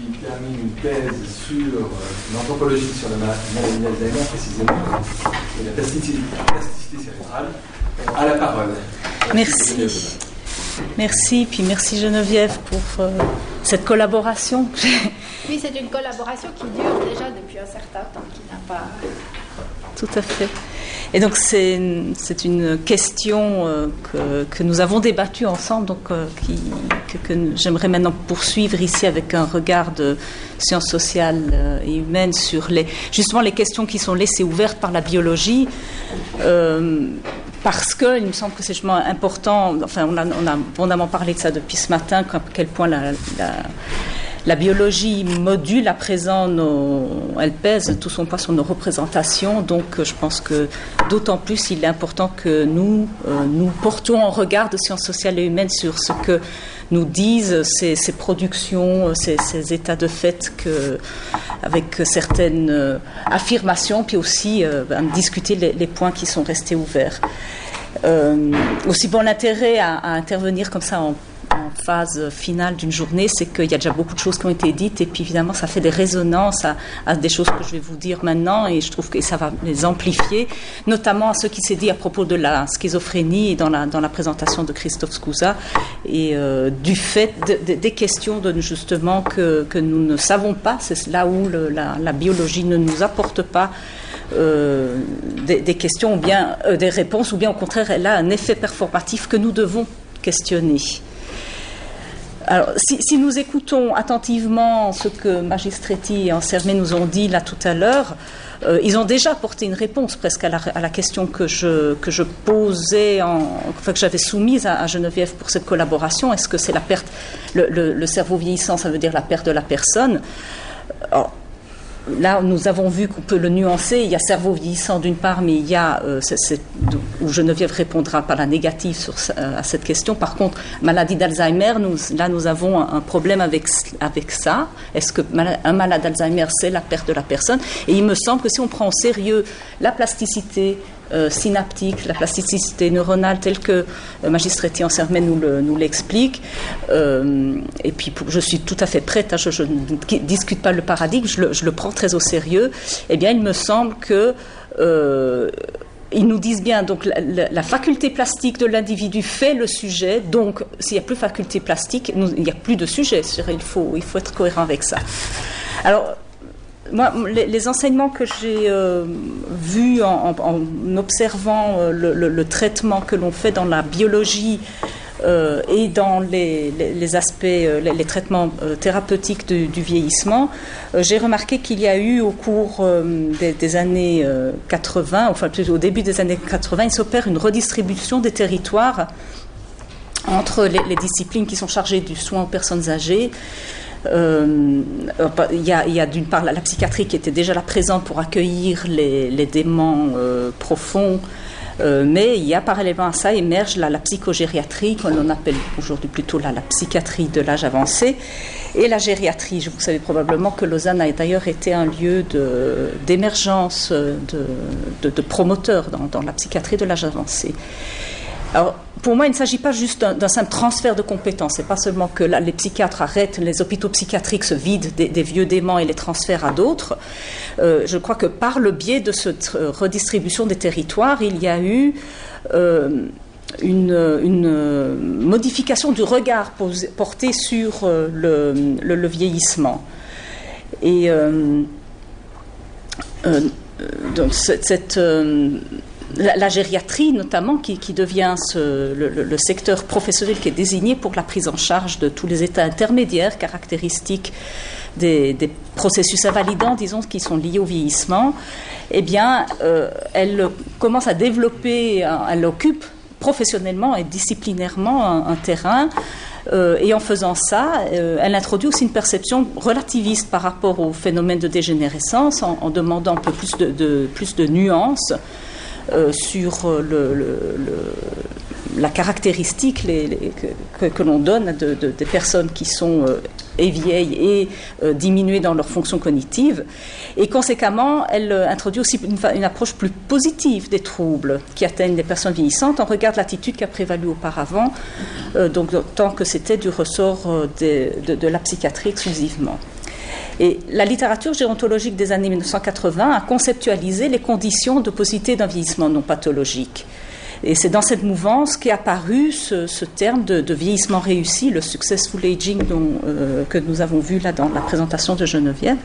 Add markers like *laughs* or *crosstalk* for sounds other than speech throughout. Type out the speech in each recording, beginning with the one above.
qui termine une thèse sur l'anthropologie sur la maladie d'Alzheimer, précisément, et la plasticité, cérébrale, à la parole. Merci. Merci, puis merci Geneviève pour cette collaboration. Oui, c'est une collaboration qui dure déjà depuis un certain temps, qui n'a pas. Tout à fait. Et donc c'est une question euh, que, que, nous avons débattue ensemble, donc euh, que, j'aimerais maintenant poursuivre ici avec un regard de sciences sociales euh, et humaines sur les, justement les questions qui sont laissées ouvertes par la biologie. parce qu'il me semble que c'est justement important, enfin on a, on a abondamment parlé de ça depuis ce matin, à quel point la la biologie module à présent elle pèse tout son poids sur nos représentations. Donc, euh, je pense que d'autant plus il est important que nous euh, nous portions en regard de sciences sociales et humaines sur ce que nous disent ces, productions, ces, états de fait avec certaines affirmations, puis aussi euh, discuter les, points qui sont restés ouverts. aussi bon l'intérêt à, intervenir comme ça en en phase finale d'une journée, c'est qu'il y a déjà beaucoup de choses qui ont été dites. Et puis évidemment ça fait des résonances à, des choses que je vais vous dire maintenant. Et je trouve que ça va les amplifier, notamment à ce qui s'est dit à propos de la schizophrénie dans la, dans la présentation de Christophe Scouza et euh, du fait des questions de, justement que, que, nous ne savons pas, c'est là où la, biologie ne nous apporte pas euh, des, questions ou bien euh, des réponses, ou bien au contraire, elle a un effet performatif que nous devons questionner. Alors, si, nous écoutons attentivement ce que Magistretti et Ansermé nous ont dit là tout à l'heure, euh, ils ont déjà apporté une réponse presque à la, question que je, que je posais, en, que j'avais soumise à, Geneviève pour cette collaboration. Est-ce que c'est la perte, le, cerveau vieillissant, ça veut dire la perte de la personne? Là, nous avons vu qu'on peut le nuancer. Il y a cerveau vieillissant d'une part, mais il y a, euh, où Geneviève répondra par la négative à cette question. Par contre, maladie d'Alzheimer, nous, là, nous avons un, problème avec, avec ça. Est-ce que un malade d'Alzheimer, c'est la perte de la personne? Et il me semble que si on prend au sérieux la plasticité, synaptique, la plasticité neuronale telle que euh, Magistretti en Sermet nous l'explique. Euh, et puis je suis tout à fait prête, hein, je, ne discute pas le paradigme, je le, prends très au sérieux. Eh bien, il me semble que ils nous disent bien, donc la, faculté plastique de l'individu fait le sujet, donc s'il n'y a plus faculté plastique, il n'y a plus de sujet. Il faut, il faut être cohérent avec ça. Alors, moi, les, enseignements que j'ai euh, vus en, observant euh, le, traitement que l'on fait dans la biologie euh, et dans les, aspects, les, traitements thérapeutiques du, vieillissement, j'ai remarqué qu'il y a eu au cours des, années 80, enfin au début des années 80, il s'opère une redistribution des territoires entre les, disciplines qui sont chargées du soin aux personnes âgées euh, il y a, d'une part la, psychiatrie qui était déjà là présente pour accueillir les, démons euh, profonds, euh, mais il y a parallèlement à ça émerge la, la psychogériatrie, qu'on appelle aujourd'hui plutôt la, psychiatrie de l'âge avancé, et la gériatrie. Vous savez probablement que Lausanne a d'ailleurs été un lieu d'émergence de, de, de, promoteurs dans, dans la psychiatrie de l'âge avancé. Alors, pour moi, il ne s'agit pas juste d'un simple transfert de compétences. C'est pas seulement que les psychiatres arrêtent, les hôpitaux psychiatriques se vident des, vieux démons et les transfèrent à d'autres. Euh, je crois que par le biais de cette euh, redistribution des territoires, il y a eu euh, une, modification du regard porté sur le, vieillissement. Et donc cette la, gériatrie notamment, qui, devient le, secteur professionnel qui est désigné pour la prise en charge de tous les états intermédiaires caractéristiques des, processus invalidants, disons, qui sont liés au vieillissement, eh bien, euh, elle commence à développer, elle occupe professionnellement et disciplinairement un, terrain. Euh, et en faisant ça, euh, elle introduit aussi une perception relativiste par rapport au phénomène de dégénérescence, en, demandant un peu plus de, plus de nuances euh, sur euh, la caractéristique que, l'on donne de, des personnes qui sont euh, et vieilles et diminuées dans leur fonction cognitive. Et conséquemment, elle introduit aussi une, approche plus positive des troubles qui atteignent les personnes vieillissantes. On regarde l'attitude qui a prévalu auparavant, donc tant que c'était du ressort de, la psychiatrie exclusivement. Et la littérature gérontologique des années 1980 a conceptualisé les conditions de d'un vieillissement non pathologique. Et c'est dans cette mouvance qu'est apparu ce, terme de, vieillissement réussi, le successful aging euh, que nous avons vu là dans la présentation de Geneviève.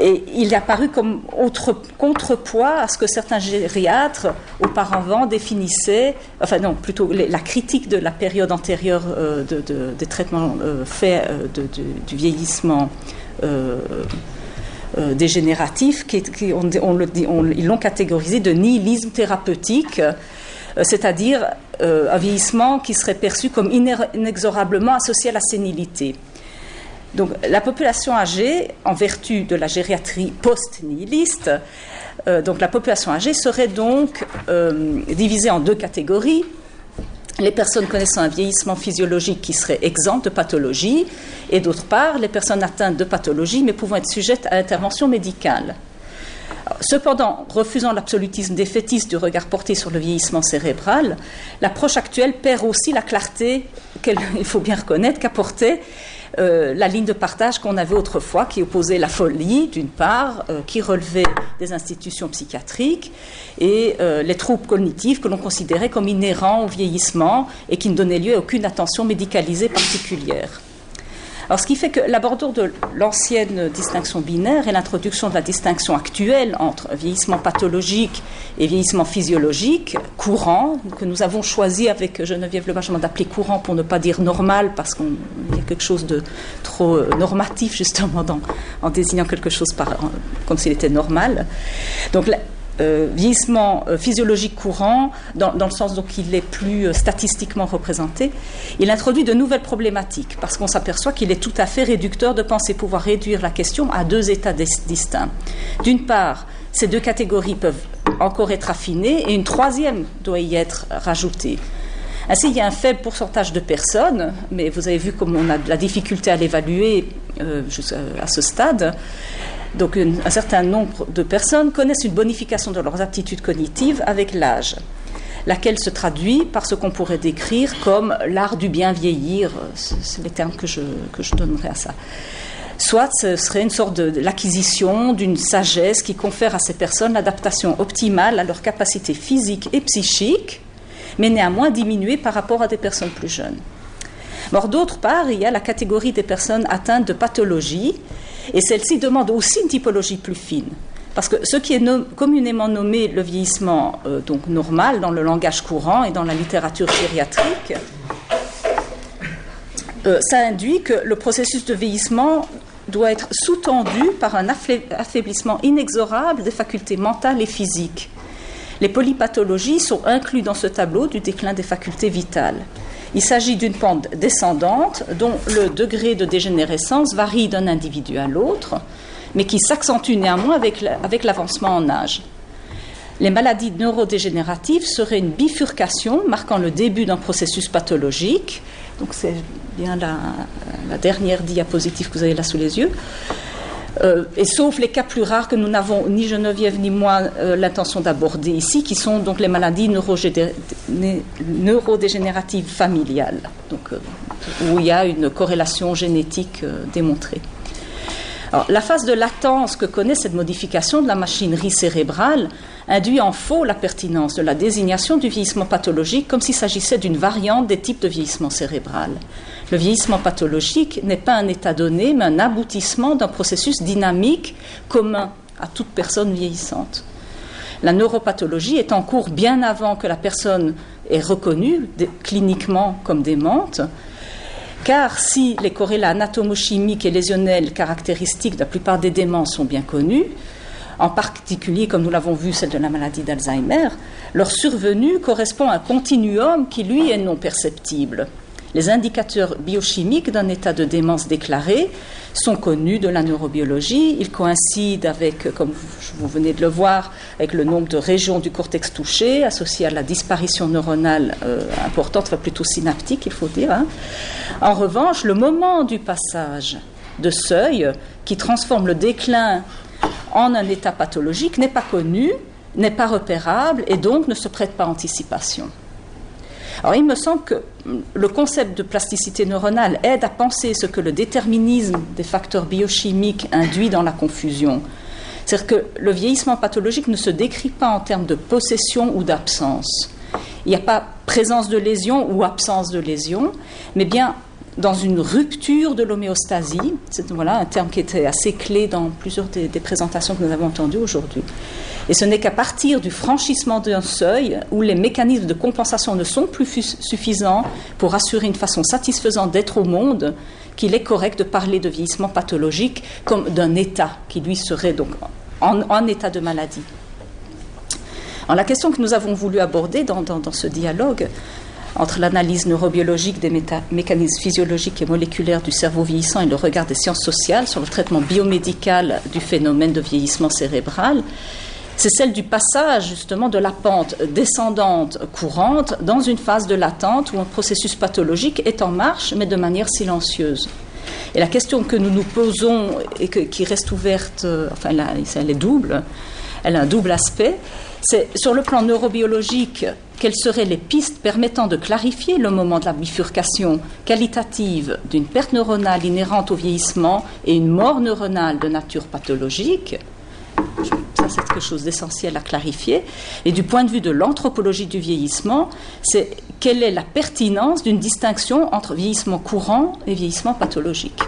Et il est apparu comme autre contrepoids à ce que certains gériatres auparavant définissaient, enfin non, plutôt la critique de la période antérieure euh, des traitements euh, faits du vieillissement dégénératif, qui, ils l'ont catégorisé de nihilisme thérapeutique euh, c'est-à-dire euh, un vieillissement qui serait perçu comme inexorablement associé à la sénilité. Donc la population âgée, en vertu de la gériatrie post-nihiliste, euh, donc la population âgée serait donc divisée en deux catégories. Les personnes connaissant un vieillissement physiologique qui serait exempt de pathologie, et d'autre part, les personnes atteintes de pathologie mais pouvant être sujettes à intervention médicale. Cependant, refusant l'absolutisme des fétistes du regard porté sur le vieillissement cérébral, l'approche actuelle perd aussi la clarté qu'il *laughs* faut bien reconnaître qu'apportait euh, la ligne de partage qu'on avait autrefois, qui opposait la folie, d'une part, euh, qui relevait des institutions psychiatriques, et euh, les troubles cognitifs que l'on considérait comme inhérents au vieillissement et qui ne donnaient lieu à aucune attention médicalisée particulière. Alors, ce qui fait que l'abordure de l'ancienne distinction binaire et l'introduction de la distinction actuelle entre vieillissement pathologique et vieillissement physiologique, courant, que nous avons choisi avec Geneviève Le Benjamin d'appeler courant pour ne pas dire normal, parce qu'il y a quelque chose de trop euh, normatif justement en désignant quelque chose comme s'il était normal. Donc, euh, vieillissement euh, physiologique courant, dans, le sens donc qu'il est plus euh, statistiquement représenté, il introduit de nouvelles problématiques, parce qu'on s'aperçoit qu'il est tout à fait réducteur de penser pouvoir réduire la question à deux états distincts. D'une part, ces deux catégories peuvent encore être affinées, et une troisième doit y être rajoutée. Ainsi, il y a un faible pourcentage de personnes, mais vous avez vu comme on a de la difficulté à l'évaluer à ce stade, donc un certain nombre de personnes connaissent une bonification de leurs aptitudes cognitives avec l'âge, laquelle se traduit par ce qu'on pourrait décrire comme l'art du bien vieillir, c'est les termes que je, que je donnerais à ça. Soit ce serait une sorte de, l'acquisition d'une sagesse qui confère à ces personnes l'adaptation optimale à leurs capacités physiques et psychiques, mais néanmoins diminuée par rapport à des personnes plus jeunes. Or, d'autre part, il y a la catégorie des personnes atteintes de pathologies et celle-ci demande aussi une typologie plus fine. Parce que ce qui est communément nommé le vieillissement euh, donc normal dans le langage courant et dans la littérature gériatrique, euh, ça induit que le processus de vieillissement doit être sous-tendu par un affaiblissement inexorable des facultés mentales et physiques. Les polypathologies sont incluses dans ce tableau du déclin des facultés vitales. Il s'agit d'une pente descendante dont le degré de dégénérescence varie d'un individu à l'autre, mais qui s'accentue néanmoins avec l'avancement en âge. Les maladies neurodégénératives seraient une bifurcation marquant le début d'un processus pathologique. Donc c'est bien la, la, dernière diapositive que vous avez là sous les yeux. Euh, et sauf les cas plus rares que nous n'avons ni Geneviève ni moi euh, l'intention d'aborder ici, qui sont donc les maladies neurodégénératives familiales, donc, euh, où il y a une corrélation génétique démontrée. La phase de latence que connaît cette modification de la machinerie cérébrale induit en faux la pertinence de la désignation du vieillissement pathologique comme s'il s'agissait d'une variante des types de vieillissement cérébral. Le vieillissement pathologique n'est pas un état donné, mais un aboutissement d'un processus dynamique commun à toute personne vieillissante. La neuropathologie est en cours bien avant que la personne est reconnue cliniquement comme démente, car si les corrélats anatomochimiques et lésionnels caractéristiques de la plupart des démences sont bien connus, en particulier, comme nous l'avons vu, celle de la maladie d'Alzheimer, leur survenue correspond à un continuum qui, lui, est non perceptible. Les indicateurs biochimiques d'un état de démence déclaré sont connus de la neurobiologie. Ils coïncident avec, comme vous venez de le voir, avec le nombre de régions du cortex touchées, associées à la disparition neuronale euh, importante, enfin plutôt synaptique, il faut dire. Hein. En revanche, le moment du passage de seuil qui transforme le déclin en un état pathologique n'est pas connu, n'est pas repérable et donc ne se prête pas à anticipation. Alors il me semble que le concept de plasticité neuronale aide à penser ce que le déterminisme des facteurs biochimiques induit dans la confusion. C'est-à-dire que le vieillissement pathologique ne se décrit pas en termes de possession ou d'absence. Il n'y a pas présence de lésion ou absence de lésion, mais bien dans une rupture de l'homéostasie. C'est voilà, un terme qui était assez clé dans plusieurs des, présentations que nous avons entendues aujourd'hui. Et ce n'est qu'à partir du franchissement d'un seuil où les mécanismes de compensation ne sont plus suffisants pour assurer une façon satisfaisante d'être au monde qu'il est correct de parler de vieillissement pathologique comme d'un état qui lui serait donc en, état de maladie. Alors, la question que nous avons voulu aborder dans ce dialogue, entre l'analyse neurobiologique des mécanismes physiologiques et moléculaires du cerveau vieillissant et le regard des sciences sociales sur le traitement biomédical du phénomène de vieillissement cérébral, c'est celle du passage justement de la pente descendante courante dans une phase de latente où un processus pathologique est en marche mais de manière silencieuse. Et la question que nous nous posons et qui reste ouverte, euh, enfin elle est double, elle a un double aspect, c'est sur le plan neurobiologique, quelles seraient les pistes permettant de clarifier le moment de la bifurcation qualitative d'une perte neuronale inhérente au vieillissement et une mort neuronale de nature pathologique? Ça, c'est quelque chose d'essentiel à clarifier. Et du point de vue de l'anthropologie du vieillissement, c'est quelle est la pertinence d'une distinction entre vieillissement courant et vieillissement pathologique?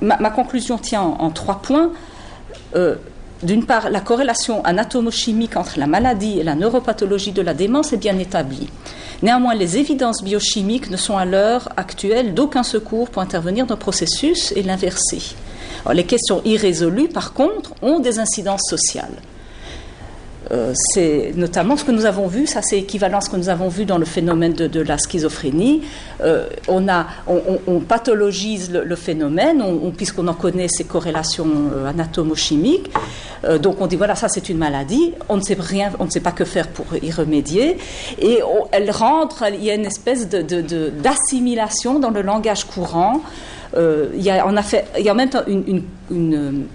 ma, conclusion tient en, trois points. Euh, d'une part, la corrélation anatomochimique entre la maladie et la neuropathologie de la démence est bien établie. Néanmoins, les évidences biochimiques ne sont à l'heure actuelle d'aucun secours pour intervenir dans le processus et l'inverser. Les questions irrésolues, par contre, ont des incidences sociales. Euh, c'est notamment ce que nous avons vu, ça c'est équivalent à ce que nous avons vu dans le phénomène de, la schizophrénie. Euh, on, pathologise le, phénomène, puisqu'on en connaît ces corrélations euh, anatomochimiques. Donc on dit voilà, ça c'est une maladie, on ne sait rien, on ne sait pas que faire pour y remédier. Et elle rentre, il y a une espèce d'assimilation dans le langage courant euh, il, y a, on a fait, il y a en même temps une,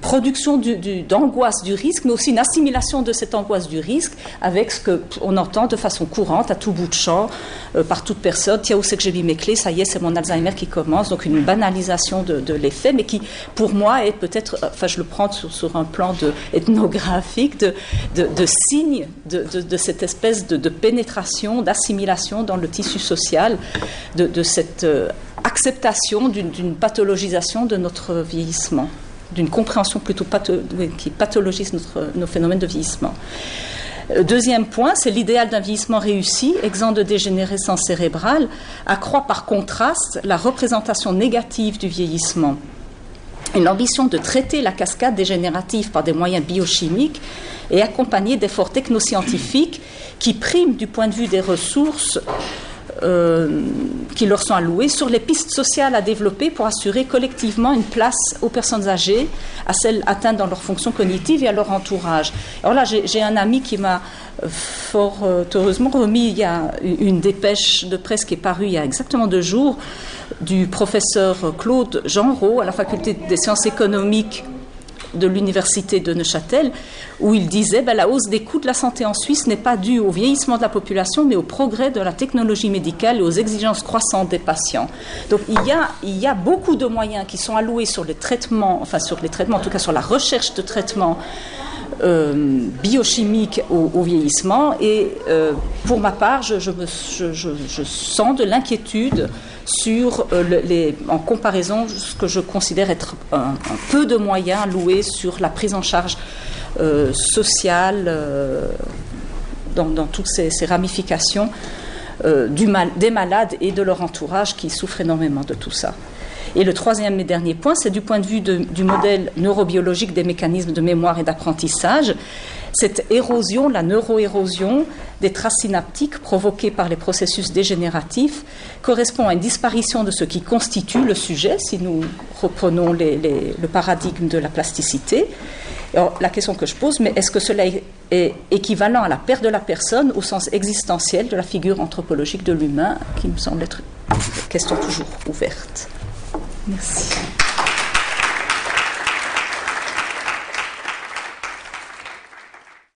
production d'angoisse du, risque, mais aussi une assimilation de cette angoisse du risque avec ce qu'on entend de façon courante à tout bout de champ euh, par toute personne. Tiens, où c'est que j'ai mis mes clés? Ça y est, c'est mon Alzheimer qui commence. Donc une banalisation de, l'effet, mais qui, pour moi, est peut-être, enfin, je le prends sur, un plan ethnographique, de, signe de, cette espèce de, pénétration, d'assimilation dans le tissu social, de, cette euh, acceptation d'une pathologisation de notre vieillissement, d'une compréhension plutôt qui pathologise nos phénomènes de vieillissement. Euh, deuxième point, c'est l'idéal d'un vieillissement réussi, exempt de dégénérescence cérébrale, accroît par contraste la représentation négative du vieillissement. Une ambition de traiter la cascade dégénérative par des moyens biochimiques est accompagnée d'efforts technoscientifiques qui priment du point de vue des ressources qui leur sont allouées sur les pistes sociales à développer pour assurer collectivement une place aux personnes âgées, à celles atteintes dans leurs fonctions cognitives et à leur entourage. Alors là, j'ai un ami qui m'a euh, fort euh, heureusement remis une dépêche de presse qui est parue il y a exactement deux jours du professeur Claude Genreau à la faculté des sciences économiques de l'université de Neuchâtel, où il disait ben, la hausse des coûts de la santé en Suisse n'est pas due au vieillissement de la population, mais au progrès de la technologie médicale et aux exigences croissantes des patients. Donc il y a, il y a beaucoup de moyens qui sont alloués sur les traitements, enfin sur les traitements, en tout cas sur la recherche de traitements euh, biochimiques au, vieillissement. Et euh, pour ma part, je, sens de l'inquiétude sur euh, les, en comparaison ce que je considère être un, peu de moyens loués sur la prise en charge sociale dans, toutes ces, ramifications des malades et de leur entourage qui souffrent énormément de tout ça. Et le troisième et dernier point, c'est du point de vue du modèle neurobiologique des mécanismes de mémoire et d'apprentissage. Cette érosion, la neuroérosion des traces synaptiques provoquées par les processus dégénératifs correspond à une disparition de ce qui constitue le sujet, si nous reprenons le paradigme de la plasticité. La question que je pose, mais est-ce que cela est équivalent à la perte de la personne au sens existentiel de la figure anthropologique de l'humain, qui me semble être une question toujours ouverte? Merci.